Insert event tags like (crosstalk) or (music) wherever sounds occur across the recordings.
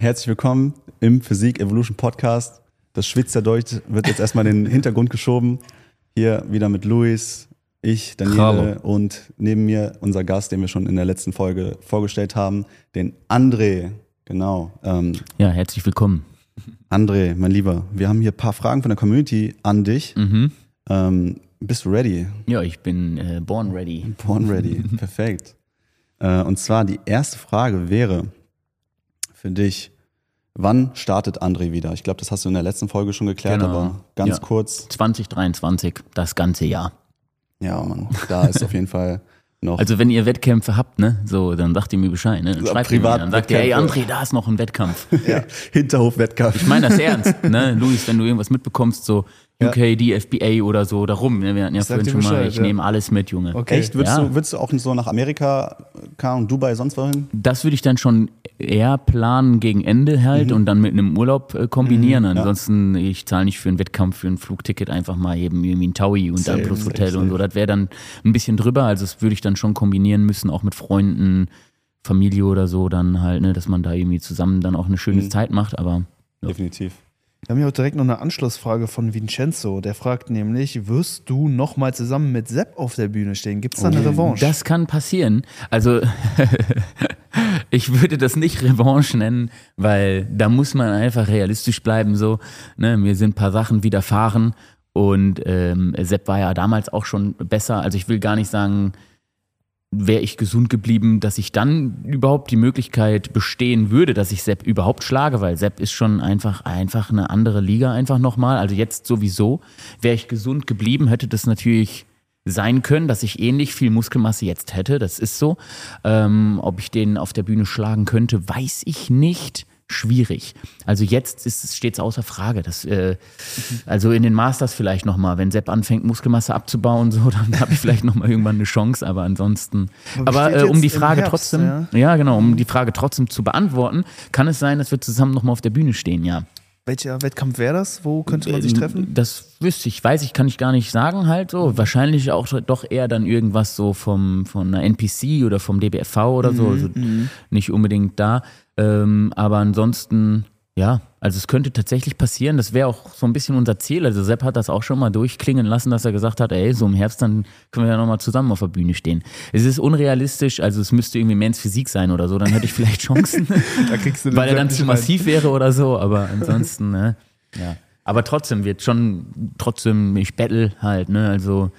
herzlich willkommen im Physik Evolution Podcast. Das Schwitzer Deutsch wird jetzt erstmal in den Hintergrund geschoben. Hier wieder mit Luis, ich, Daniele Hallo. und neben mir unser Gast, den wir schon in der letzten Folge vorgestellt haben, den André. Genau. Ähm, Ja, herzlich willkommen. André, mein Lieber, wir haben hier ein paar Fragen von der Community an dich. Mhm. Ähm, bist du ready? Ja, ich bin äh, born ready. Born ready. (laughs) Perfekt. Äh, und zwar die erste Frage wäre für dich, wann startet André wieder? Ich glaube, das hast du in der letzten Folge schon geklärt, Genau. aber ganz Ja. kurz. 2023, das ganze Jahr. Ja, Mann, da ist auf jeden (laughs) Fall noch. Also wenn ihr Wettkämpfe habt, ne, so, dann sagt ihr mir Bescheid, ne? Dann schreibt ihr mir, privat dann sagt ihr, ey Wettkämpfe. André, da ist noch ein Wettkampf. (laughs) ja, Hinterhofwettkampf. Ich meine das ernst, ne? Luis, wenn du irgendwas mitbekommst, so UK, DFBA oder so, darum, ne? Wir hatten ja sag vorhin schon mal, Bescheid, ich ja. nehme alles mit, Junge. Okay. Echt? Würdest, Ja. du, würdest du auch so nach Amerika, Ahnung, Dubai, sonst wohin? Das würde ich dann schon eher planen gegen Ende halt Mhm. und dann mit einem Urlaub äh, kombinieren. Ansonsten, ich zahle nicht für einen Wettkampf, für ein Flugticket einfach mal eben irgendwie ein Taui und dann plus safe, Hotel und safe. so. Das wäre dann ein bisschen drüber. Also das würde ich dann schon kombinieren müssen, auch mit Freunden, Familie oder so, dann halt, ne, dass man da irgendwie zusammen dann auch eine schöne Mhm. Zeit macht. Aber Definitiv. Wir haben hier auch direkt noch eine Anschlussfrage von Vincenzo. Der fragt nämlich, wirst du nochmal zusammen mit Sepp auf der Bühne stehen? Gibt es da eine Revanche? Das kann passieren. Also (laughs) ich würde das nicht Revanche nennen, weil da muss man einfach realistisch bleiben. So, ne, mir sind ein paar Sachen widerfahren und ähm, Sepp war ja damals auch schon besser. Also ich will gar nicht sagen, wäre ich gesund geblieben, dass ich dann überhaupt die Möglichkeit bestehen würde, dass ich Sepp überhaupt schlage, weil Sepp ist schon einfach einfach eine andere Liga einfach nochmal. Also jetzt sowieso. Wäre ich gesund geblieben, hätte das natürlich sein können, dass ich ähnlich viel Muskelmasse jetzt hätte. Das ist so. Ähm, ob ich den auf der Bühne schlagen könnte, weiß ich nicht. Schwierig. Also jetzt ist es stets außer Frage. Das, äh, also in den Masters vielleicht nochmal, wenn Sepp anfängt, Muskelmasse abzubauen, so, dann (laughs) habe ich vielleicht nochmal irgendwann eine Chance, aber ansonsten. Aber äh, um die Frage Herbst, trotzdem, ja? ja? genau, um die Frage trotzdem zu beantworten, kann es sein, dass wir zusammen nochmal auf der Bühne stehen, ja. Welcher Wettkampf wäre das? Wo könnte man sich Ähm, treffen? Das wüsste ich, weiß ich, kann ich gar nicht sagen halt so. Wahrscheinlich auch doch eher dann irgendwas so vom, von einer NPC oder vom DBFV oder so. Also nicht unbedingt da. Ähm, aber ansonsten, ja, also es könnte tatsächlich passieren. Das wäre auch so ein bisschen unser Ziel. Also Sepp hat das auch schon mal durchklingen lassen, dass er gesagt hat, ey, so im Herbst, dann können wir ja nochmal zusammen auf der Bühne stehen. Es ist unrealistisch, also es müsste irgendwie Mans Physik sein oder so, dann hätte ich vielleicht Chancen. (laughs) Da kriegst du den weil er dann zu massiv wäre oder so, aber ansonsten, ne, ja. Aber trotzdem wird schon, trotzdem, ich battle halt, ne, also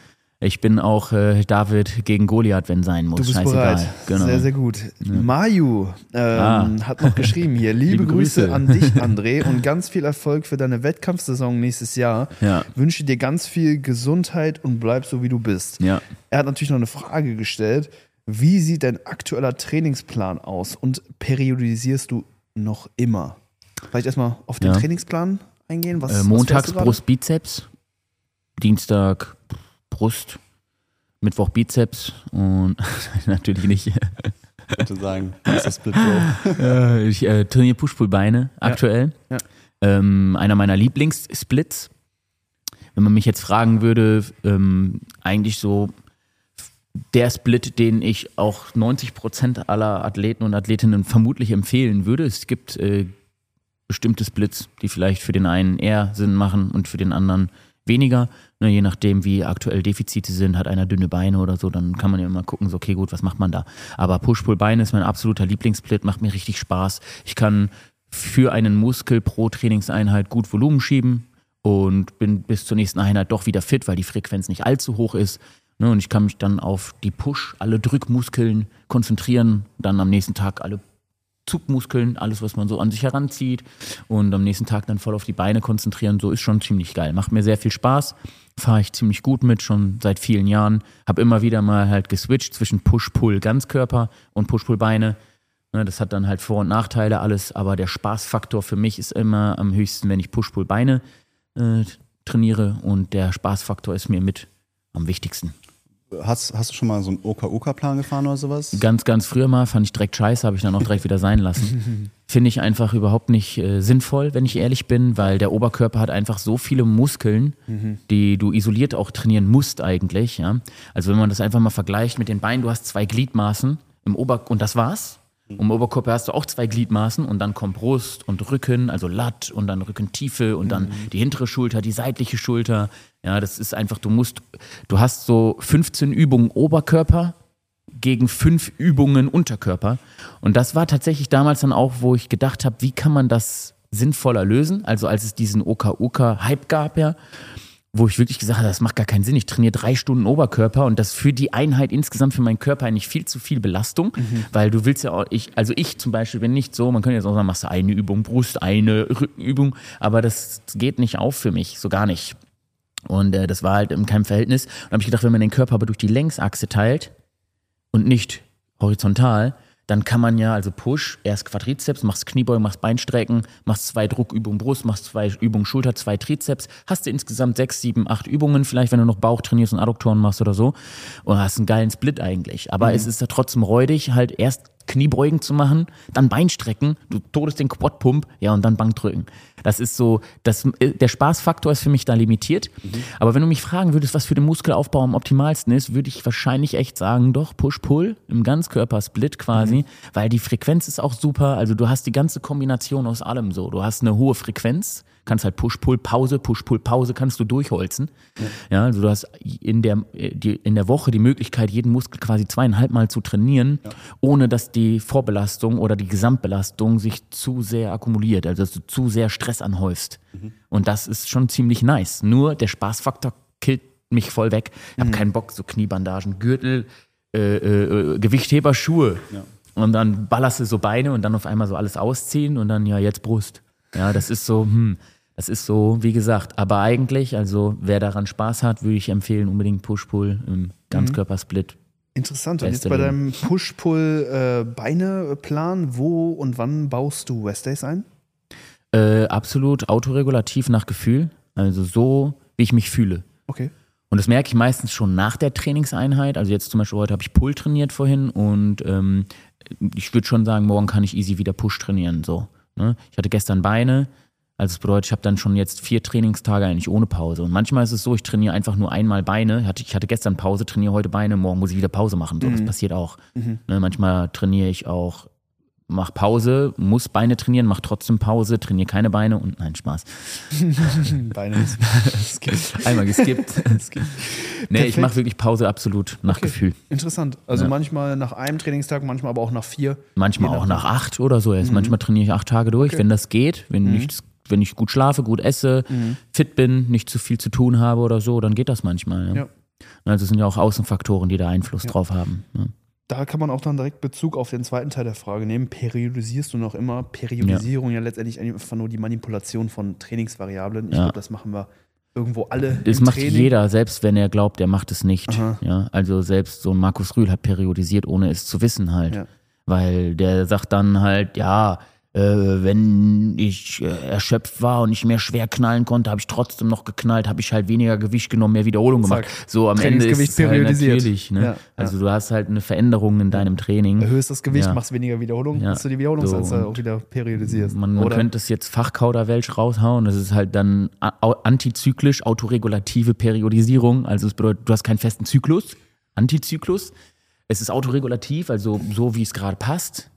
ich bin auch äh, David gegen Goliath, wenn sein muss. Du bist Scheißegal. bereit. Genau. Sehr, sehr gut. Mayu ähm, Ah. hat noch geschrieben hier. (laughs) Liebe, Liebe Grüße. Grüße. an dich, (laughs) André, und ganz viel Erfolg für deine Wettkampfsaison nächstes Jahr. Ja. Wünsche dir ganz viel Gesundheit und bleib so, wie du bist. Ja. Er hat natürlich noch eine Frage gestellt. Wie sieht dein aktueller Trainingsplan aus und periodisierst du noch immer? Vielleicht erstmal auf den Ja. Trainingsplan eingehen. Was, Äh, was montags fährst du gerade? Brust, Bizeps, Dienstag Brust, Mittwoch Bizeps und (laughs) natürlich nicht. Bitte sagen. Was ist das Split Bro? Äh, ich äh, trainiere Push-Pull-Beine aktuell. Ja. Ähm, einer meiner Lieblingssplits. Wenn man mich jetzt fragen würde, ähm, eigentlich so der Split, den ich auch 90% aller Athleten und Athletinnen vermutlich empfehlen würde. Es gibt äh, bestimmte Splits, die vielleicht für den einen eher Sinn machen und für den anderen weniger. Ne, je nachdem, wie aktuell Defizite sind, hat einer dünne Beine oder so, dann kann man ja immer gucken, so okay, gut, was macht man da? Aber Push-Pull-Beine ist mein absoluter Lieblingssplit, macht mir richtig Spaß. Ich kann für einen Muskel pro Trainingseinheit gut Volumen schieben und bin bis zur nächsten Einheit doch wieder fit, weil die Frequenz nicht allzu hoch ist. Ne, und ich kann mich dann auf die Push, alle Drückmuskeln konzentrieren, dann am nächsten Tag alle Zugmuskeln, alles, was man so an sich heranzieht und am nächsten Tag dann voll auf die Beine konzentrieren, so ist schon ziemlich geil. Macht mir sehr viel Spaß, fahre ich ziemlich gut mit, schon seit vielen Jahren. Habe immer wieder mal halt geswitcht zwischen Push-Pull Ganzkörper und Push-Pull Beine. Ne, das hat dann halt Vor- und Nachteile alles, aber der Spaßfaktor für mich ist immer am höchsten, wenn ich Push-Pull Beine äh, trainiere und der Spaßfaktor ist mir mit am wichtigsten. Hast, hast du schon mal so einen OK-OK-Plan gefahren oder sowas? Ganz, ganz früher mal fand ich direkt scheiße, habe ich dann auch direkt wieder sein lassen. (laughs) Finde ich einfach überhaupt nicht äh, sinnvoll, wenn ich ehrlich bin, weil der Oberkörper hat einfach so viele Muskeln, die du isoliert auch trainieren musst eigentlich. Ja? Also wenn man das einfach mal vergleicht mit den Beinen, du hast zwei Gliedmaßen im Ober und das war's. Und im Oberkörper hast du auch zwei Gliedmaßen und dann kommt Brust und Rücken, also Latt und dann Rückentiefe und dann die hintere Schulter, die seitliche Schulter. Ja, das ist einfach, du musst, du hast so 15 Übungen Oberkörper gegen fünf Übungen Unterkörper. Und das war tatsächlich damals dann auch, wo ich gedacht habe, wie kann man das sinnvoller lösen? Also als es diesen Oka-Oka-Hype gab, ja, wo ich wirklich gesagt habe, das macht gar keinen Sinn. Ich trainiere drei Stunden Oberkörper und das für die Einheit insgesamt für meinen Körper eigentlich viel zu viel Belastung, weil du willst ja auch, ich, also ich zum Beispiel bin nicht so, man könnte jetzt auch sagen, machst du eine Übung Brust, eine Rückenübung, aber das geht nicht auf für mich, so gar nicht. Und äh, das war halt in keinem Verhältnis. Und habe ich gedacht, wenn man den Körper aber durch die Längsachse teilt und nicht horizontal, dann kann man ja, also Push, erst Quadrizeps, machst Kniebeugen, machst Beinstrecken, machst zwei Druckübungen Brust, machst zwei Übungen Schulter, zwei Trizeps, hast du insgesamt sechs, sieben, acht Übungen, vielleicht wenn du noch Bauch trainierst und Adduktoren machst oder so und hast einen geilen Split eigentlich. Aber es ist ja trotzdem räudig, halt erst Kniebeugen zu machen, dann Beinstrecken, du todest den Quadpump, ja und dann Bankdrücken. Das ist so, das, äh, der Spaßfaktor ist für mich da limitiert. Aber wenn du mich fragen würdest, was für den Muskelaufbau am optimalsten ist, würde ich wahrscheinlich echt sagen, doch Push-Pull im Ganzkörpersplit quasi, weil die Frequenz ist auch super. Also du hast die ganze Kombination aus allem so. Du hast eine hohe Frequenz, kannst halt Push-Pull, Pause, Push-Pull, Pause kannst du durchholzen. Ja. also du hast in der, äh, die, in der Woche die Möglichkeit, jeden Muskel quasi zweieinhalb Mal zu trainieren, ohne dass die Vorbelastung oder die Gesamtbelastung sich zu sehr akkumuliert, also dass du zu sehr Stress anhäufst. Und das ist schon ziemlich nice. Nur der Spaßfaktor killt mich voll weg. Ich habe keinen Bock, so Kniebandagen, Gürtel, äh, äh, Gewichtheber, Schuhe. Und dann ballerst du so Beine und dann auf einmal so alles ausziehen und dann ja jetzt Brust. Ja, das ist so, hm, das ist so, wie gesagt, aber eigentlich, also wer daran Spaß hat, würde ich empfehlen, unbedingt Push-Pull im Ganzkörpersplit. Interessant. Und jetzt bei deinem Push-Pull-Beine-Plan, wo und wann baust du Rest-Days ein? Äh, absolut autoregulativ nach Gefühl, also so, wie ich mich fühle. Okay. Und das merke ich meistens schon nach der Trainingseinheit. Also jetzt zum Beispiel heute habe ich Pull trainiert vorhin und ähm, ich würde schon sagen, morgen kann ich easy wieder Push trainieren. So, ne? Ich hatte gestern Beine, also das bedeutet, ich habe dann schon jetzt vier Trainingstage eigentlich ohne Pause. Und manchmal ist es so, ich trainiere einfach nur einmal Beine. Ich hatte, ich hatte gestern Pause, trainiere heute Beine, morgen muss ich wieder Pause machen. So, Das passiert auch. Ne? Manchmal trainiere ich auch, mach Pause, muss Beine trainieren, mach trotzdem Pause, trainiere keine Beine und nein, Spaß. (laughs) Beine. (laughs) Einmal geskippt. (laughs) nee, ich mache wirklich Pause absolut nach Gefühl. Interessant. Also Ja. manchmal nach einem Trainingstag, manchmal aber auch nach vier. Manchmal auch nach- acht oder so. Erst Manchmal trainiere ich acht Tage durch, wenn das geht. Wenn, Mhm. nichts, wenn ich gut schlafe, gut esse, fit bin, nicht zu viel zu tun habe oder so, dann geht das manchmal. Ja. Ja. Also es sind ja auch Außenfaktoren, die da Einfluss drauf haben. Ja. Da kann man auch dann direkt Bezug auf den zweiten Teil der Frage nehmen. Periodisierst du noch immer? Periodisierung ja, letztendlich einfach nur die Manipulation von Trainingsvariablen. Ich Ja. glaube, das machen wir irgendwo alle. Das macht Training. jeder, selbst wenn er glaubt, er macht es nicht. Aha. Ja, also selbst so ein Markus Rühl hat periodisiert, ohne es zu wissen halt. Ja. Weil der sagt dann halt, ja, wenn ich äh, erschöpft war und nicht mehr schwer knallen konnte, habe ich trotzdem noch geknallt, habe ich halt weniger Gewicht genommen, mehr Wiederholung gemacht. Zack. So am Ende ist Trainingsgewicht es halt periodisiert. natürlich. Ne? Ja, Also du hast halt eine Veränderung in deinem Training. Erhöhst das Gewicht, Ja. machst weniger Wiederholung, Ja. hast du die Wiederholungsanzahl So, auch wieder periodisierst. Man, man könnte es jetzt Fachkauderwelsch raushauen. Das ist halt dann antizyklisch, autoregulative Periodisierung. Also es bedeutet, du hast keinen festen Zyklus, Antizyklus. Es ist autoregulativ, also so wie es gerade passt,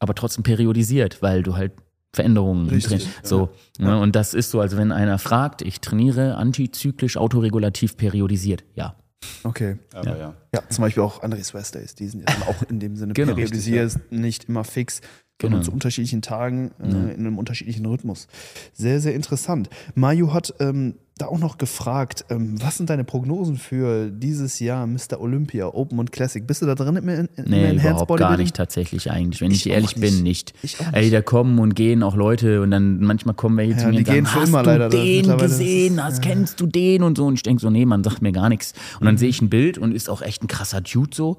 aber trotzdem periodisiert, weil du halt Veränderungen Richtig, Training. So, ne, und das ist so, also wenn einer fragt, ich trainiere antizyklisch, autoregulativ periodisiert. Ja. Okay. Aber ja. Ja, zum Beispiel auch Andres West Days, die sind ja auch in dem Sinne Genau, periodisiert, nicht immer fix, Genau. zu unterschiedlichen Tagen äh, in einem unterschiedlichen Rhythmus. Sehr, sehr interessant. Mayu hat ähm, da auch noch gefragt, ähm, was sind deine Prognosen für dieses Jahr Mr. Olympia, Open und Classic? Bist du da drin im, im, Nee, überhaupt gar nicht tatsächlich eigentlich, wenn ich, Ich ehrlich nicht. bin, nicht. Ich Ey, da kommen und gehen auch Leute und dann manchmal kommen welche zu Ja, mir die und sagen, hast du leider, den gesehen, hast, kennst du den und so und ich denke so, nee, man sagt mir gar nichts. Und Mhm. dann sehe ich ein Bild und ist auch echt ein krasser Dude so.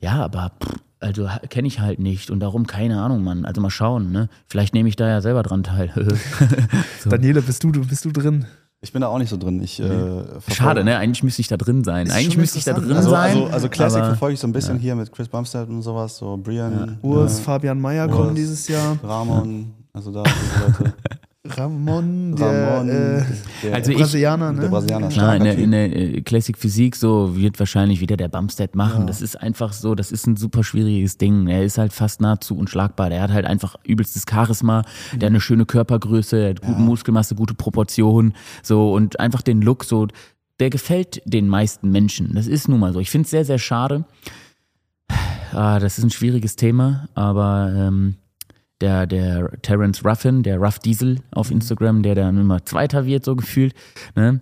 Ja, aber pff, also kenne ich halt nicht und darum keine Ahnung, Mann. Also mal schauen, ne? Vielleicht nehme ich da ja selber dran teil. (laughs) so. Daniela, bist du, bist du drin? Ich bin da auch nicht so drin. Ich, äh, verfolge- Schade, ne? Eigentlich müsste ich da drin sein. Ist Eigentlich müsste ich da drin Also, sein. also, also Classic aber- verfolge ich so ein bisschen hier mit Chris Bumstead und sowas, so Brian, Urs, äh, Fabian Mayer Urs. kommen dieses Jahr. Ramon, also da diese Leute. (laughs) Ramon, der, Ramon, äh, der Also ich- Brasilianer, ne? der Brasilianer, Ja, starker in der, in der äh, Classic Physik so wird wahrscheinlich wieder der Bumstead machen. Ja. Das ist einfach so, das ist ein super schwieriges Ding. Er ist halt fast nahezu unschlagbar. Der hat halt einfach übelstes Charisma, der hat eine schöne Körpergröße, der hat gute Muskelmasse, gute Proportionen, so und einfach den Look so, der gefällt den meisten Menschen. Das ist nun mal so. Ich finde es sehr, sehr schade. Ah, das ist ein schwieriges Thema, aber ähm, der, der Terence Ruffin, der Ruff Diesel auf Instagram, der dann immer Zweiter wird, so gefühlt, ne?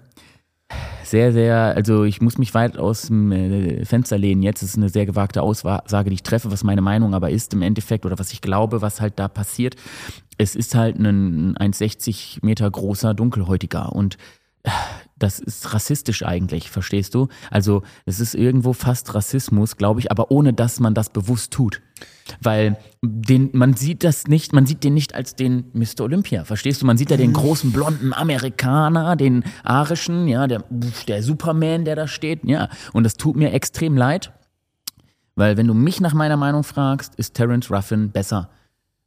Sehr, sehr, also ich muss mich weit aus dem äh, Fenster lehnen jetzt. Ist eine sehr gewagte Aussage, die ich treffe, was meine Meinung aber ist im Endeffekt oder was ich glaube, was halt da passiert. Es ist halt ein 1,60 Meter großer Dunkelhäutiger und das ist rassistisch eigentlich, verstehst du? Also es ist irgendwo fast Rassismus, glaube ich, aber ohne dass man das bewusst tut. Weil den, man sieht das nicht, man sieht den nicht als den Mr. Olympia, verstehst du? Man sieht ja den großen blonden Amerikaner, den arischen, ja, der, der Superman, der da steht, ja. Und das tut mir extrem leid, weil wenn du mich nach meiner Meinung fragst, ist Terence Ruffin besser,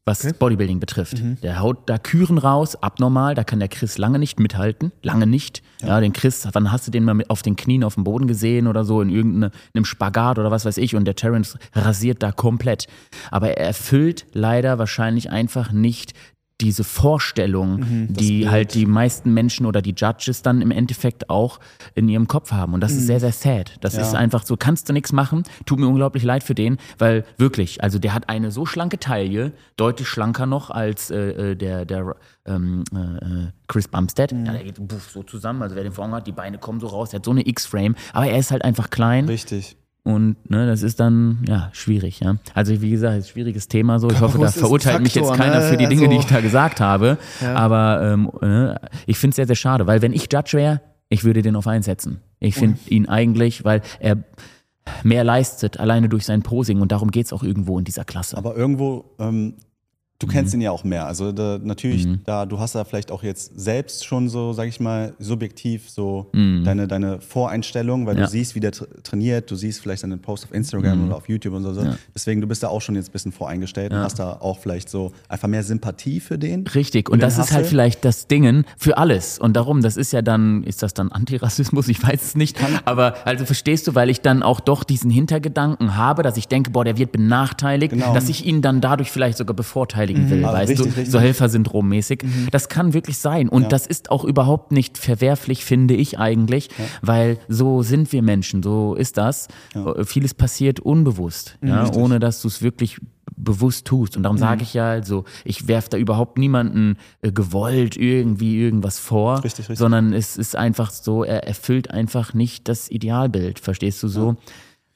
was Bodybuilding betrifft. Der haut da Küren raus, abnormal, da kann der Chris lange nicht mithalten, lange nicht. Ja, den Chris, wann hast du den mal mit auf den Knien auf dem Boden gesehen oder so, in irgendeinem Spagat oder was weiß ich und der Terence rasiert da komplett. Aber er erfüllt leider wahrscheinlich einfach nicht diese Vorstellung, die Bild. halt die meisten Menschen oder die Judges dann im Endeffekt auch in ihrem Kopf haben. Und das ist sehr, sehr sad. Das Ja. ist einfach so, kannst du nichts machen. Tut mir unglaublich leid für den, weil wirklich, also der hat eine so schlanke Taille, deutlich schlanker noch als äh, äh, der, der ähm, äh, Chris Bumstead. Ja, der geht so zusammen, also wer den vor Augen hat, die Beine kommen so raus, der hat so eine X-Frame, aber er ist halt einfach klein. Richtig. Und ne, das ist dann ja schwierig, ja. Also wie gesagt, ist ein schwieriges Thema so. Ich hoffe, da verurteilt mich jetzt Faktor, keiner ne? für die Dinge, Also- die ich da gesagt habe. Aber ähm, ne, ich finde es sehr, sehr schade, weil wenn ich Judge wäre, ich würde den auf einsetzen. Ich finde ihn eigentlich, weil er mehr leistet, alleine durch sein Posing und darum geht's auch irgendwo in dieser Klasse. Aber irgendwo, ähm, du Mhm. kennst ihn ja auch mehr. Also da, natürlich, da du hast da vielleicht auch jetzt selbst schon so, sag ich mal, subjektiv so deine, deine Voreinstellung, weil Mhm. Ja. du siehst, wie der tra- trainiert, du siehst vielleicht seine Post auf Instagram oder auf YouTube und so. so. Deswegen, du bist da auch schon jetzt ein bisschen voreingestellt und hast da auch vielleicht so einfach mehr Sympathie für den. Richtig, Für und das ist halt vielleicht das Dingen für alles. Und darum, das ist ja dann, ist das dann Antirassismus? (laughs) Ich weiß es nicht. Aber also verstehst du, weil ich dann auch doch diesen Hintergedanken habe, dass ich denke, boah, der wird benachteiligt, Genau. dass ich ihn dann dadurch vielleicht sogar bevorteiligen will, Ah, weißt richtig, du? richtig. So Helfersyndrom-mäßig. Das kann wirklich sein. Und Ja. das ist auch überhaupt nicht verwerflich, finde ich eigentlich, weil so sind wir Menschen, so ist das. Vieles passiert unbewusst, ja, richtig. ohne dass du es wirklich bewusst tust. Und darum Mhm. sage ich ja, also ich werfe da überhaupt niemanden äh, gewollt irgendwie irgendwas vor, Richtig, richtig. sondern es ist einfach so, er erfüllt einfach nicht das Idealbild, verstehst du so?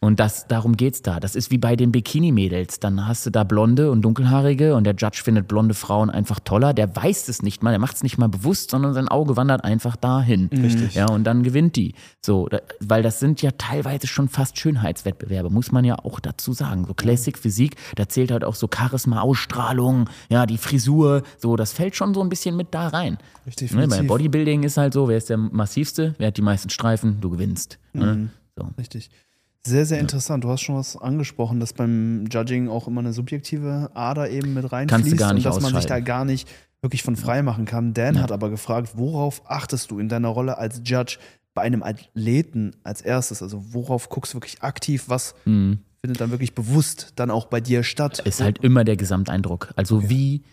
Und das, darum geht's da. Das ist wie bei den Bikini-Mädels. Dann hast du da Blonde und Dunkelhaarige und der Judge findet blonde Frauen einfach toller. Der weiß es nicht mal, der macht es nicht mal bewusst, sondern sein Auge wandert einfach dahin. Richtig. Ja, und dann gewinnt die. So, da, weil das sind ja teilweise schon fast Schönheitswettbewerbe, muss man ja auch dazu sagen. So Classic Physik, da zählt halt auch so Charisma, Ausstrahlung, ja, die Frisur, so, das fällt schon so ein bisschen mit da rein. Richtig, Ne, bei. Bodybuilding ist halt so, wer ist der massivste, wer hat die meisten Streifen, du gewinnst. Ne? So. Richtig. Sehr, sehr interessant. Du hast schon was angesprochen, dass beim Judging auch immer eine subjektive Ader eben mit reinfließt Kannst du gar nicht und dass man sich da gar nicht wirklich von frei machen kann. Dan hat aber gefragt, worauf achtest du in deiner Rolle als Judge bei einem Athleten als erstes? Also worauf guckst du wirklich aktiv? Was Mhm. findet dann wirklich bewusst dann auch bei dir statt? ist halt immer der Gesamteindruck. Also wie,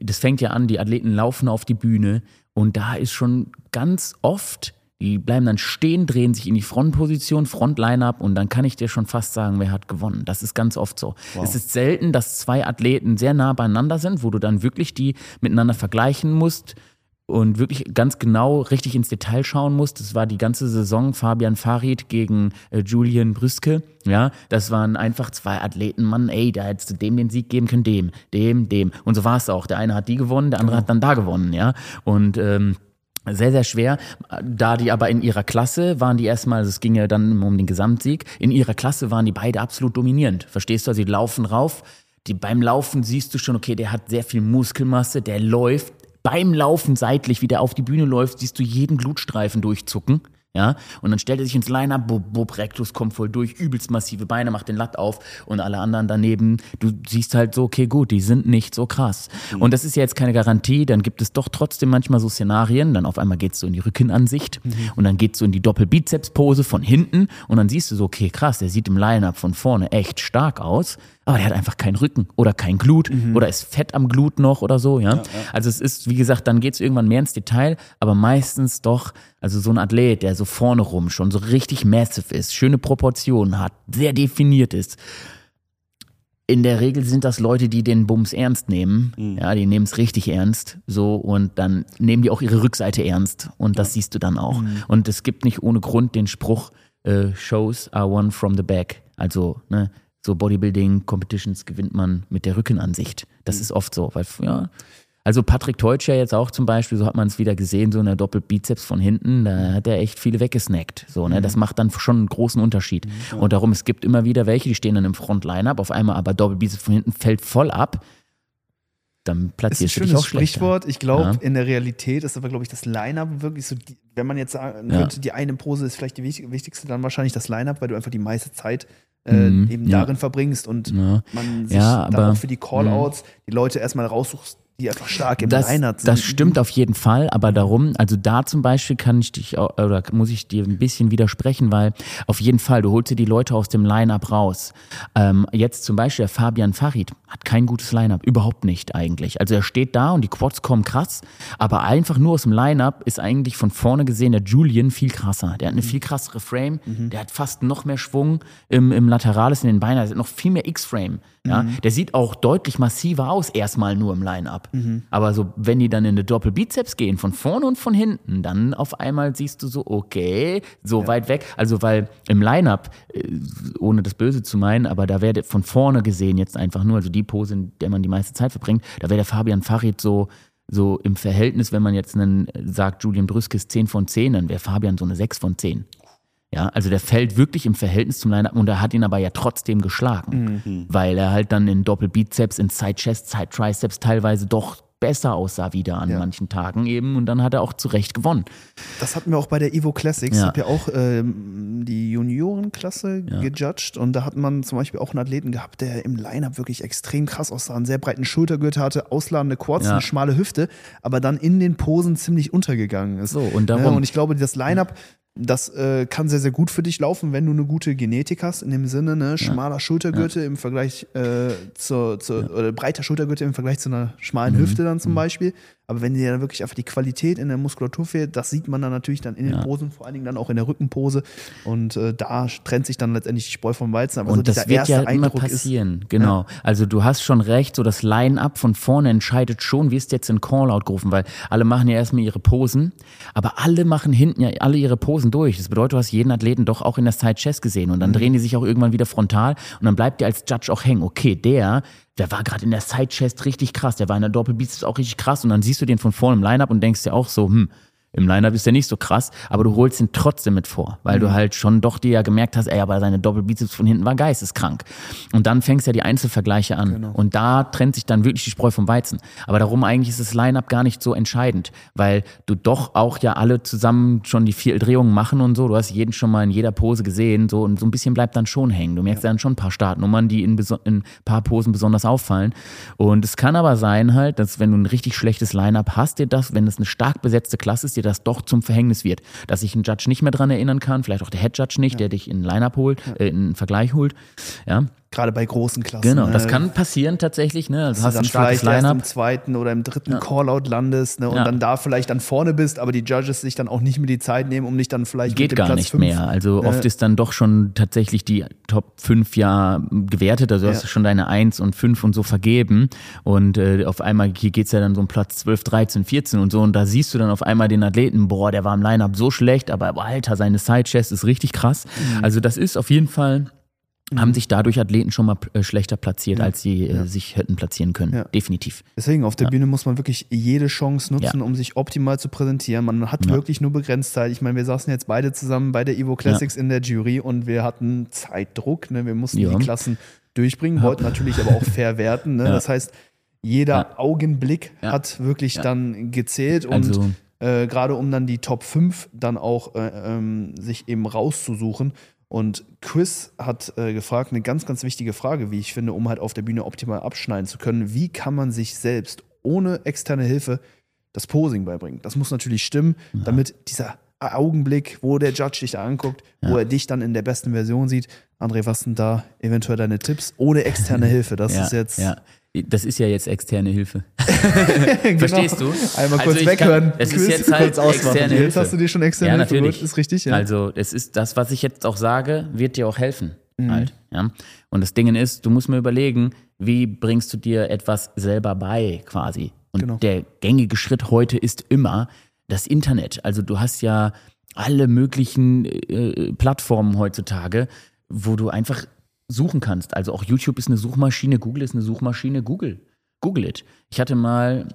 das fängt ja an, die Athleten laufen auf die Bühne und da ist schon ganz oft, die bleiben dann stehen, drehen sich in die Frontposition, Front-Line-Up und dann kann ich dir schon fast sagen, wer hat gewonnen. Das ist ganz oft so. Es ist selten, dass zwei Athleten sehr nah beieinander sind, wo du dann wirklich die miteinander vergleichen musst und wirklich ganz genau richtig ins Detail schauen musst. Das war die ganze Saison Fabian Farid gegen äh, Julian Brüske. Ja, das waren einfach zwei Athleten. Mann, ey, da hättest du dem den Sieg geben können, dem, dem, dem. Und so war es auch. Der eine hat die gewonnen, der andere hat dann da gewonnen, ja. Und ähm, sehr, sehr schwer. Da die aber in ihrer Klasse waren die erstmal, also es ging ja dann um den Gesamtsieg, in ihrer Klasse waren die beide absolut dominierend. Verstehst du? Also die laufen rauf. Die, beim Laufen siehst du schon, okay, der hat sehr viel Muskelmasse, der läuft. Beim Laufen seitlich, wie der auf die Bühne läuft, siehst du jeden Glutstreifen durchzucken. Ja, und dann stellt er sich ins Line-Up, Bob, Bob Rectus kommt voll durch, übelst massive Beine, macht den Latt auf und alle anderen daneben, du siehst halt so, okay, gut, die sind nicht so krass. Mhm. Und das ist ja jetzt keine Garantie, dann gibt es doch trotzdem manchmal so Szenarien, dann auf einmal geht's so in die Rückenansicht mhm. und dann geht's so in die Doppelbizeps-Pose von hinten und dann siehst du so, okay, krass, der sieht im Line-Up von vorne echt stark aus aber der hat einfach keinen Rücken oder kein Glut mhm. oder ist fett am Glut noch oder so, ja? ja, ja. Also es ist, wie gesagt, dann geht es irgendwann mehr ins Detail, aber meistens doch, also so ein Athlet, der so vorne rum schon so richtig massive ist, schöne Proportionen hat, sehr definiert ist. In der Regel sind das Leute, die den Bums ernst nehmen. Mhm. Ja, die nehmen es richtig ernst. So, und dann nehmen die auch ihre Rückseite ernst. Und das ja. siehst du dann auch. Mhm. Und es gibt nicht ohne Grund den Spruch, äh, Shows are won from the back. Also, ne, so Bodybuilding-Competitions gewinnt man mit der Rückenansicht. Das mhm. ist oft so, weil, ja. Also Patrick Teutscher jetzt auch zum Beispiel, so hat man es wieder gesehen, so in der Doppelbizeps von hinten, da hat er echt viele weggesnackt. So, ne? Das mhm. macht dann schon einen großen Unterschied. Mhm. Und darum, es gibt immer wieder welche, die stehen dann im Frontline-Up, auf einmal aber Doppelbizeps von hinten fällt voll ab. Dann platzierst du dich auch schlechter. Sprichwort. Ich glaube, ja. in der Realität ist aber, glaube ich, das Line-Up wirklich so, wenn man jetzt sagen ja. könnte, die eine Pose ist vielleicht die wichtigste, dann wahrscheinlich das Line-Up, weil du einfach die meiste Zeit äh, mhm, eben ja. darin verbringst und ja. man sich ja, dann auch für die Callouts mhm. die Leute erstmal raussuchst, die einfach stark im das, Line sind. Das stimmt auf jeden Fall, aber darum, also da zum Beispiel kann ich dich oder muss ich dir ein bisschen widersprechen, weil auf jeden Fall, du holst dir die Leute aus dem Line-Up raus. Ähm, jetzt zum Beispiel der Fabian Farid hat kein gutes Line-Up, überhaupt nicht eigentlich. Also er steht da und die Quads kommen krass, aber einfach nur aus dem Line-Up ist eigentlich von vorne gesehen der Julian viel krasser. Der hat eine mhm. viel krassere Frame, mhm. der hat fast noch mehr Schwung im, im Lateralis in den Beinen, der hat noch viel mehr X-Frame. Ja? Mhm. Der sieht auch deutlich massiver aus, erstmal nur im Line-Up. Mhm. Aber so, wenn die dann in eine Doppelbizeps gehen, von vorne und von hinten, dann auf einmal siehst du so, okay, so ja. weit weg. Also, weil im Line-Up, äh, ohne das Böse zu meinen, aber da wäre von vorne gesehen jetzt einfach nur, also die Pose, in der man die meiste Zeit verbringt, da wäre der Fabian Farid so, so im Verhältnis, wenn man jetzt einen sagt, Julian Brüskes 10 von 10, dann wäre Fabian so eine 6 von 10. Ja, also der fällt wirklich im Verhältnis zum Line-Up und er hat ihn aber ja trotzdem geschlagen, mhm. weil er halt dann in Doppelbizeps, in Side-Chest, Side-Triceps teilweise doch besser aussah wieder an ja. manchen Tagen eben und dann hat er auch zu Recht gewonnen. Das hatten wir auch bei der Evo Classics. Ja. Ich habe ja auch ähm, die Juniorenklasse ja. gejudged und da hat man zum Beispiel auch einen Athleten gehabt, der im Line-Up wirklich extrem krass aussah, einen sehr breiten Schultergürtel hatte, ausladende Quads, ja. eine schmale Hüfte, aber dann in den Posen ziemlich untergegangen ist. So, und darum. und ich glaube, das Line-Up das äh, kann sehr, sehr gut für dich laufen, wenn du eine gute Genetik hast, in dem Sinne, ne, schmaler ja. Schultergürtel ja. im Vergleich äh, zur, zur ja. oder breiter Schultergürtel im Vergleich zu einer schmalen mhm. Hüfte dann zum mhm. Beispiel. Aber wenn dir dann wirklich einfach die Qualität in der Muskulatur fehlt, das sieht man dann natürlich dann in den Posen, vor allen Dingen dann auch in der Rückenpose. Und äh, da trennt sich dann letztendlich die Spreu vom Weizen. Aber und so das wird ja immer passieren, ist, genau. Also du hast schon recht, so das Line-Up von vorne entscheidet schon, wie ist jetzt in Call-Out gerufen, weil alle machen ja erstmal ihre Posen, aber alle machen hinten ja alle ihre Posen durch. Das bedeutet, du hast jeden Athleten doch auch in der Side Chest gesehen und dann mhm. drehen die sich auch irgendwann wieder frontal und dann bleibt dir als Judge auch hängen. Okay, der der war gerade in der Side-Chest richtig krass, der war in der Doppelbizeps auch richtig krass. Und dann siehst du den von vorne im Line-Up und denkst dir auch so, hm, im Line-Up ist der nicht so krass, aber du holst ihn trotzdem mit vor, weil mhm. du halt schon doch dir ja gemerkt hast, ey, aber seine Doppelbizeps von hinten war geisteskrank. Und dann fängst ja die Einzelvergleiche an. Genau. Und da trennt sich dann wirklich die Spreu vom Weizen. Aber darum eigentlich ist das Line-Up gar nicht so entscheidend, weil du doch auch ja alle zusammen schon die vier Drehungen machen und so. Du hast jeden schon mal in jeder Pose gesehen, so und so ein bisschen bleibt dann schon hängen. Du merkst ja. dann schon ein paar Startnummern, die in, in ein paar Posen besonders auffallen. Und es kann aber sein halt, dass wenn du ein richtig schlechtes Line-Up hast, dir das, wenn es eine stark besetzte Klasse ist, dir das doch zum Verhängnis wird. Dass sich ein Judge nicht mehr dran erinnern kann, vielleicht auch der Head Judge nicht, ja. der dich in Line-Up holt, ja. äh, in einen Vergleich holt. Ja. Gerade bei großen Klassen. Genau, das ne? kann passieren tatsächlich. Ne? Also hast du dann vielleicht erst im zweiten oder im dritten ja. Callout landest ne? und ja. dann da vielleicht dann vorne bist, aber die Judges sich dann auch nicht mehr die Zeit nehmen, um dich dann vielleicht Geht gar Platz nicht mehr. Also ne? oft ist dann doch schon tatsächlich die Top 5 ja gewertet. Also ja. hast du schon deine 1 und 5 und so vergeben. Und äh, auf einmal, hier geht es ja dann so um Platz 12, 13, 14 und so. Und da siehst du dann auf einmal den Athleten, boah, der war im Line-Up so schlecht, aber Alter, seine Side-Chest ist richtig krass. Mhm. Also das ist auf jeden Fall haben mhm. sich dadurch Athleten schon mal äh, schlechter platziert, ja. als sie äh, ja. sich hätten platzieren können. Ja. Definitiv. Deswegen, auf der Bühne muss man wirklich jede Chance nutzen, um sich optimal zu präsentieren. Man hat wirklich nur begrenzt Zeit. Ich meine, wir saßen jetzt beide zusammen bei der Evo Classics in der Jury und wir hatten Zeitdruck. Ne? Wir mussten die Klassen durchbringen, wollten natürlich aber auch fair werten. Ne? Das heißt, jeder Augenblick hat wirklich dann gezählt und also, äh, gerade um dann die Top 5 dann auch äh, ähm, sich eben rauszusuchen. Und Chris hat äh, gefragt, eine ganz, ganz wichtige Frage, wie ich finde, um halt auf der Bühne optimal abschneiden zu können. Wie kann man sich selbst ohne externe Hilfe das Posing beibringen? Das muss natürlich stimmen, damit dieser Augenblick, wo der Judge dich da anguckt, wo er dich dann in der besten Version sieht. André, was sind da eventuell deine Tipps ohne externe (laughs) Hilfe? Das ja, ist jetzt. Das ist ja jetzt externe Hilfe. (laughs) Genau. Verstehst du? Einmal Also kurz ich weghören. kann- es ist jetzt halt externe Jetzt Hilfe. hast du dir schon externe Ja, Hilfe natürlich. geholt. Ist richtig, ja. Also, es ist das, was ich jetzt auch sage, wird dir auch helfen. Mhm. Halt, ja. Und das Ding ist, du musst mir überlegen, wie bringst du dir etwas selber bei, quasi. Und Genau. der gängige Schritt heute ist immer das Internet. Also du hast ja alle möglichen äh, Plattformen heutzutage, wo du einfach suchen kannst. Also auch YouTube ist eine Suchmaschine, Google ist eine Suchmaschine, Google. Google it. Ich hatte mal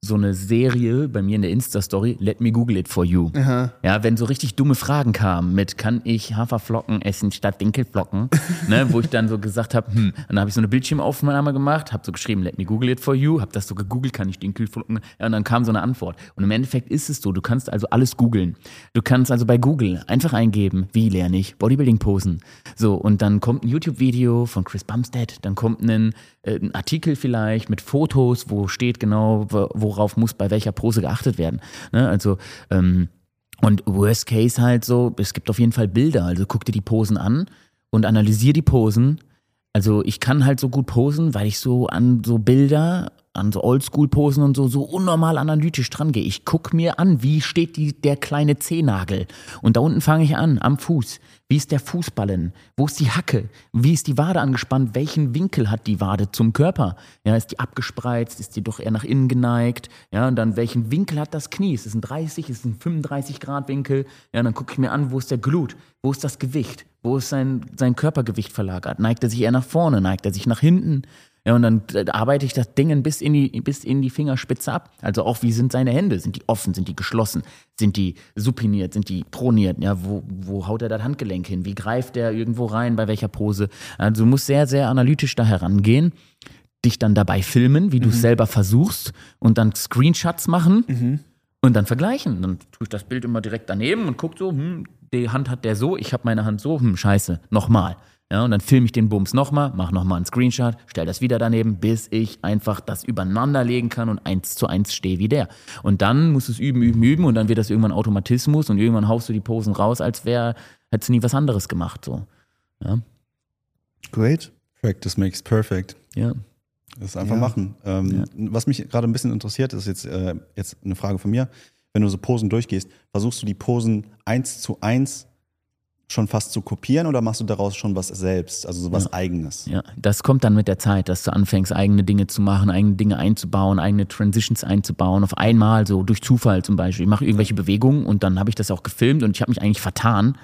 so eine Serie bei mir in der Insta-Story, Let me Google it for you. Aha. Ja, wenn so richtig dumme Fragen kamen mit, kann ich Haferflocken essen statt Dinkelflocken? ne, wo ich dann so gesagt habe, hm, und dann habe ich so eine Bildschirmaufnahme gemacht, habe so geschrieben, let me Google it for you, habe das so gegoogelt, kann ich Dinkelflocken? Ja, und dann kam so eine Antwort. Und im Endeffekt ist es so, du kannst also alles googeln. Du kannst also bei Google einfach eingeben, wie lerne ich Bodybuilding-Posen? So, und dann kommt ein YouTube-Video von Chris Bumstead, dann kommt ein, äh, ein Artikel vielleicht mit Fotos, wo steht genau, wo- worauf muss bei welcher Pose geachtet werden. Ne? Also, ähm, und Worst Case halt so, es gibt auf jeden Fall Bilder. Also guck dir die Posen an und analysier die Posen. Also ich kann halt so gut posen, weil ich so an so Bilder, an so Oldschool-Posen und so, so unnormal analytisch dran gehe. Ich guck mir an, wie steht die, der kleine Zehnagel. Und da unten fange ich an, am Fuß. Wie ist der Fußballen? Wo ist die Hacke? Wie ist die Wade angespannt? Welchen Winkel hat die Wade zum Körper? Ja, ist die abgespreizt? Ist die doch eher nach innen geneigt? Ja, und dann welchen Winkel hat das Knie? Ist es ein 30? Ist es ein 35 Grad Winkel? Ja, und dann gucke ich mir an, wo ist der Glut? Wo ist das Gewicht? Wo ist sein, sein Körpergewicht verlagert? Neigt er sich eher nach vorne? Neigt er sich nach hinten? Ja, und dann äh, arbeite ich das Ding bis in, die, bis in die Fingerspitze ab. Also auch, wie sind seine Hände? Sind die offen? Sind die geschlossen? Sind die supiniert? Sind die proniert? Ja, wo, wo haut er das Handgelenk hin? Wie greift er irgendwo rein? Bei welcher Pose? Also du musst sehr, sehr analytisch da herangehen. Dich dann dabei filmen, wie du es selber versuchst und dann Screenshots machen und dann vergleichen. Dann tue ich das Bild immer direkt daneben und gucke so, hm, die Hand hat der so, ich habe meine Hand so, hm, scheiße, nochmal. Ja, und dann filme ich den Bums nochmal, mache nochmal einen Screenshot, stell das wieder daneben, bis ich einfach das übereinander legen kann und eins zu eins stehe wie der. Und dann musst du es üben, üben, üben und dann wird das irgendwann Automatismus und irgendwann haust du die Posen raus, als wäre, hättest du nie was anderes gemacht. So. Ja. Great. Practice makes perfect. ja. Das einfach Ja. machen. Ähm, Was mich gerade ein bisschen interessiert, ist jetzt, äh, jetzt eine Frage von mir. Wenn du so Posen durchgehst, versuchst du die Posen eins zu eins schon fast zu kopieren oder machst du daraus schon was selbst, also so was Eigenes? Ja, das kommt dann mit der Zeit, dass du anfängst, eigene Dinge zu machen, eigene Dinge einzubauen, eigene Transitions einzubauen. Auf einmal, so durch Zufall zum Beispiel. Ich mache irgendwelche Bewegungen und dann habe ich das auch gefilmt und ich habe mich eigentlich vertan.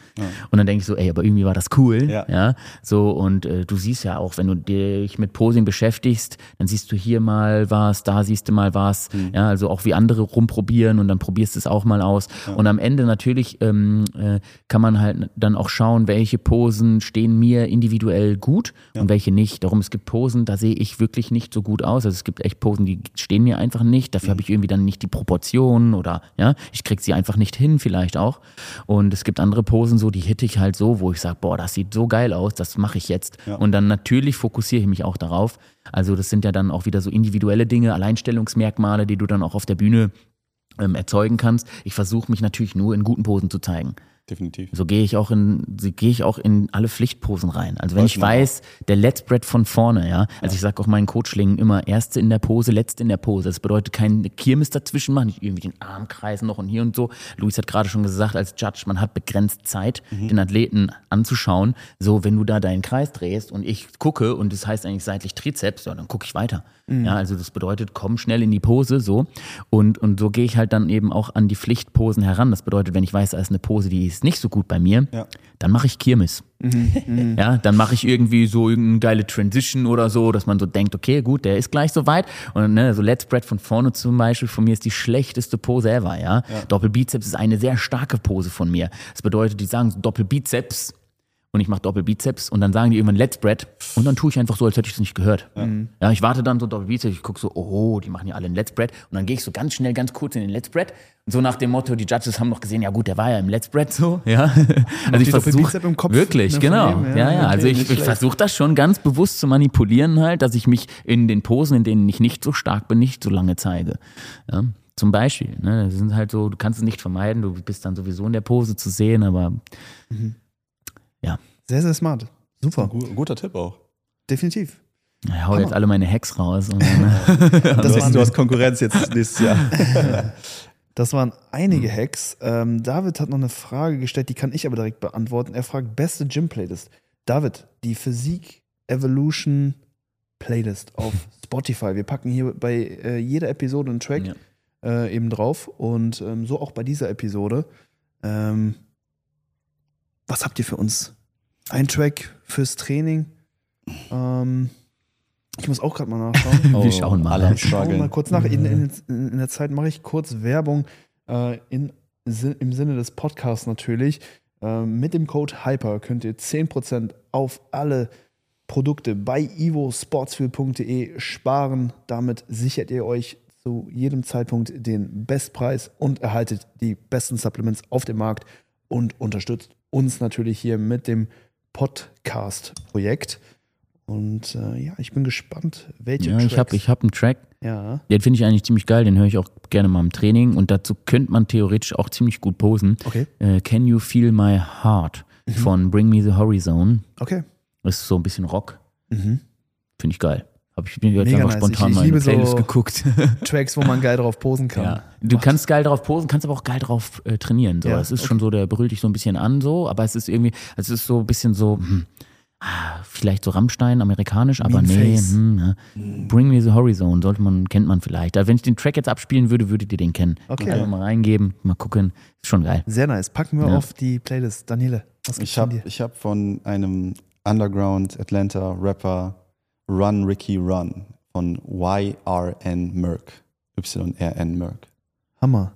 Und dann denke ich so, ey, aber irgendwie war das cool. Ja. so und äh, du siehst ja auch, wenn du dich mit Posing beschäftigst, dann siehst du hier mal was, da siehst du mal was. Ja, also auch wie andere rumprobieren und dann probierst du es auch mal aus. Und am Ende natürlich ähm, äh, kann man halt dann auch schauen, welche Posen stehen mir individuell gut und welche nicht. Darum, es gibt Posen, da sehe ich wirklich nicht so gut aus. Also es gibt echt Posen, die stehen mir einfach nicht. Dafür habe ich irgendwie dann nicht die Proportionen oder ja, ich krieg sie einfach nicht hin, vielleicht auch. Und es gibt andere Posen, so die hitte ich halt so, wo ich sage, boah, das sieht so geil aus, das mache ich jetzt. Und dann natürlich fokussiere ich mich auch darauf. Also das sind ja dann auch wieder so individuelle Dinge, Alleinstellungsmerkmale, die du dann auch auf der Bühne ähm, erzeugen kannst. Ich versuche mich natürlich nur in guten Posen zu zeigen. Definitiv. So gehe ich auch in, so gehe ich auch in alle Pflichtposen rein. Also wenn ich weiß, der Let's Spread von vorne, ja. Also ich sage auch meinen Coachlingen immer, erste in der Pose, letzte in der Pose. Das bedeutet kein Kirmes dazwischen machen, nicht irgendwie den Arm kreisen noch und hier und so. Luis hat gerade schon gesagt, als Judge, man hat begrenzt Zeit, den Athleten anzuschauen. So, wenn du da deinen Kreis drehst und ich gucke und das heißt eigentlich seitlich Trizeps, ja, dann gucke ich weiter. Ja, also das bedeutet, komm schnell in die Pose, so. Und, und so gehe ich halt dann eben auch an die Pflichtposen heran. Das bedeutet, wenn ich weiß, da ist eine Pose, die ist nicht so gut bei mir, Ja. dann mache ich Kirmes. (laughs) Ja, dann mache ich irgendwie so irgendeine geile Transition oder so, dass man so denkt, okay, gut, der ist gleich so weit. Und ne, so Let's Spread von vorne zum Beispiel, von mir ist die schlechteste Pose ever, ja. Doppelbizeps ist eine sehr starke Pose von mir. Das bedeutet, die sagen so Doppelbizeps und ich mache Doppelbizeps und dann sagen die irgendwann Let's Spread und dann tue ich einfach so, als hätte ich es nicht gehört. Ja. ich warte dann so Doppelbizeps, ich gucke so, oh, die machen ja alle einen Let's Spread und dann gehe ich so ganz schnell, ganz kurz in den Let's Spread und so nach dem Motto, die Judges haben noch gesehen, ja gut, der war ja im Let's Spread so, ja. (laughs) Also ich versuche Doppelbizep im Kopf, wirklich, ne, genau, dem, ja, ja, ja. okay, Also ich, ich versuche das schon ganz bewusst zu manipulieren halt, dass ich mich in den Posen, in denen ich nicht so stark bin, nicht so lange zeige. Ja. Zum Beispiel, ne, das sind halt so, du kannst es nicht vermeiden, du bist dann sowieso in der Pose zu sehen, aber ja, Sehr, sehr smart. Super. Gu- Guter Tipp auch. Definitiv. ich hau jetzt alle meine Hacks raus. Und, dann, (laughs) Das du, hast, waren- du hast Konkurrenz jetzt nächstes Jahr. (laughs) Das waren einige Hacks. Ähm, David hat noch eine Frage gestellt, die kann ich aber direkt beantworten. Er fragt, beste Gym-Playlist. David, die Physik Evolution Playlist auf (laughs) Spotify. Wir packen hier bei äh, jeder Episode einen Track Ja. äh, eben drauf und ähm, so auch bei dieser Episode. Ähm, was habt ihr für uns? Ein Track fürs Training. Ähm, ich muss auch gerade mal nachschauen. (laughs) Wir schauen mal. Alle Schauen wir mal kurz nach. In, in, in der Zeit mache ich kurz Werbung äh, in, im Sinne des Podcasts natürlich. Äh, mit dem Code HYPER könnt ihr 10% auf alle Produkte bei ivosportsfuel.de sparen. Damit sichert ihr euch zu jedem Zeitpunkt den Bestpreis und erhaltet die besten Supplements auf dem Markt und unterstützt uns natürlich hier mit dem Podcast-Projekt. Und äh, ja, ich bin gespannt, welche ja, ich habe Tracks- ich hab einen Track, ja. den finde ich eigentlich ziemlich geil, den höre ich auch gerne mal im Training und dazu könnte man theoretisch auch ziemlich gut posen. Okay. Äh, Can You Feel My Heart von Bring Me the Horizon. Okay. Das ist so ein bisschen Rock. Mhm. Finde ich geil. Habe ich mir jetzt Mega einfach nice. spontan Ich- ich mal in die liebe so- Playlist geguckt. (laughs) Tracks, wo man geil drauf posen kann. Ja. Du kannst geil drauf posen, kannst aber auch geil drauf äh, trainieren. So. Ja, es ist schon so, der brüllt dich so ein bisschen an, so, aber es ist irgendwie, es ist so ein bisschen so, hm, ah, vielleicht so Rammstein, amerikanisch, aber Mean nee. Hm, ja. Bring Me the Horizon, sollte man, kennt man vielleicht. Also wenn ich den Track jetzt abspielen würde, würdet ihr den kennen. Okay. Einfach mal reingeben, mal gucken. Ist schon geil. Sehr nice. Packen wir Ja. auf die Playlist. Daniele, was gibt's Ich habe dir? ich hab von einem Underground Atlanta Rapper Run Ricky Run von YRN Merck. YRN Merck. Hammer.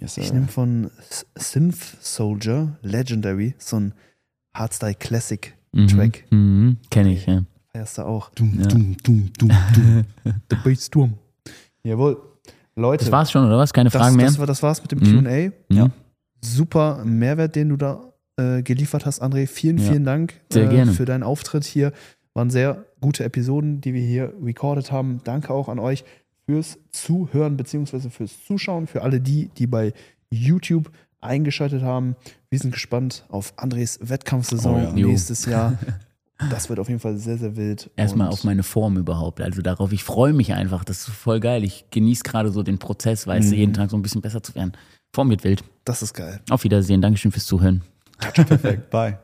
Yes, Ich nehme von Synth Soldier Legendary so ein Hardstyle Classic Mhm. Track. Mhm. Kenne ich, ja. Feierst du auch. Dum, Ja. dum, dum, dum, dum. (laughs) The Bassturm. Jawohl. Leute, Das war's schon, oder was? Keine das, Fragen mehr? das, war, das war's mit dem Mhm. QA. ja. Super Mehrwert, den du da äh, geliefert hast, André. Vielen, Ja. vielen Dank Sehr äh, gerne. für deinen Auftritt hier. Waren sehr gute Episoden, die wir hier recorded haben. Danke auch an euch fürs Zuhören bzw. fürs Zuschauen, für alle die, die bei YouTube eingeschaltet haben. Wir sind gespannt auf Andres Wettkampfsaison Oh ja. Nächstes Jahr. (laughs) Das wird auf jeden Fall sehr, sehr wild. Erstmal auf meine Form überhaupt. Also darauf, ich freue mich einfach. Das ist voll geil. Ich genieße gerade so den Prozess, weißt du, Mhm. jeden Tag so ein bisschen besser zu werden. Form wird wild. Das ist geil. Auf Wiedersehen. Dankeschön fürs Zuhören. Perfekt. Bye.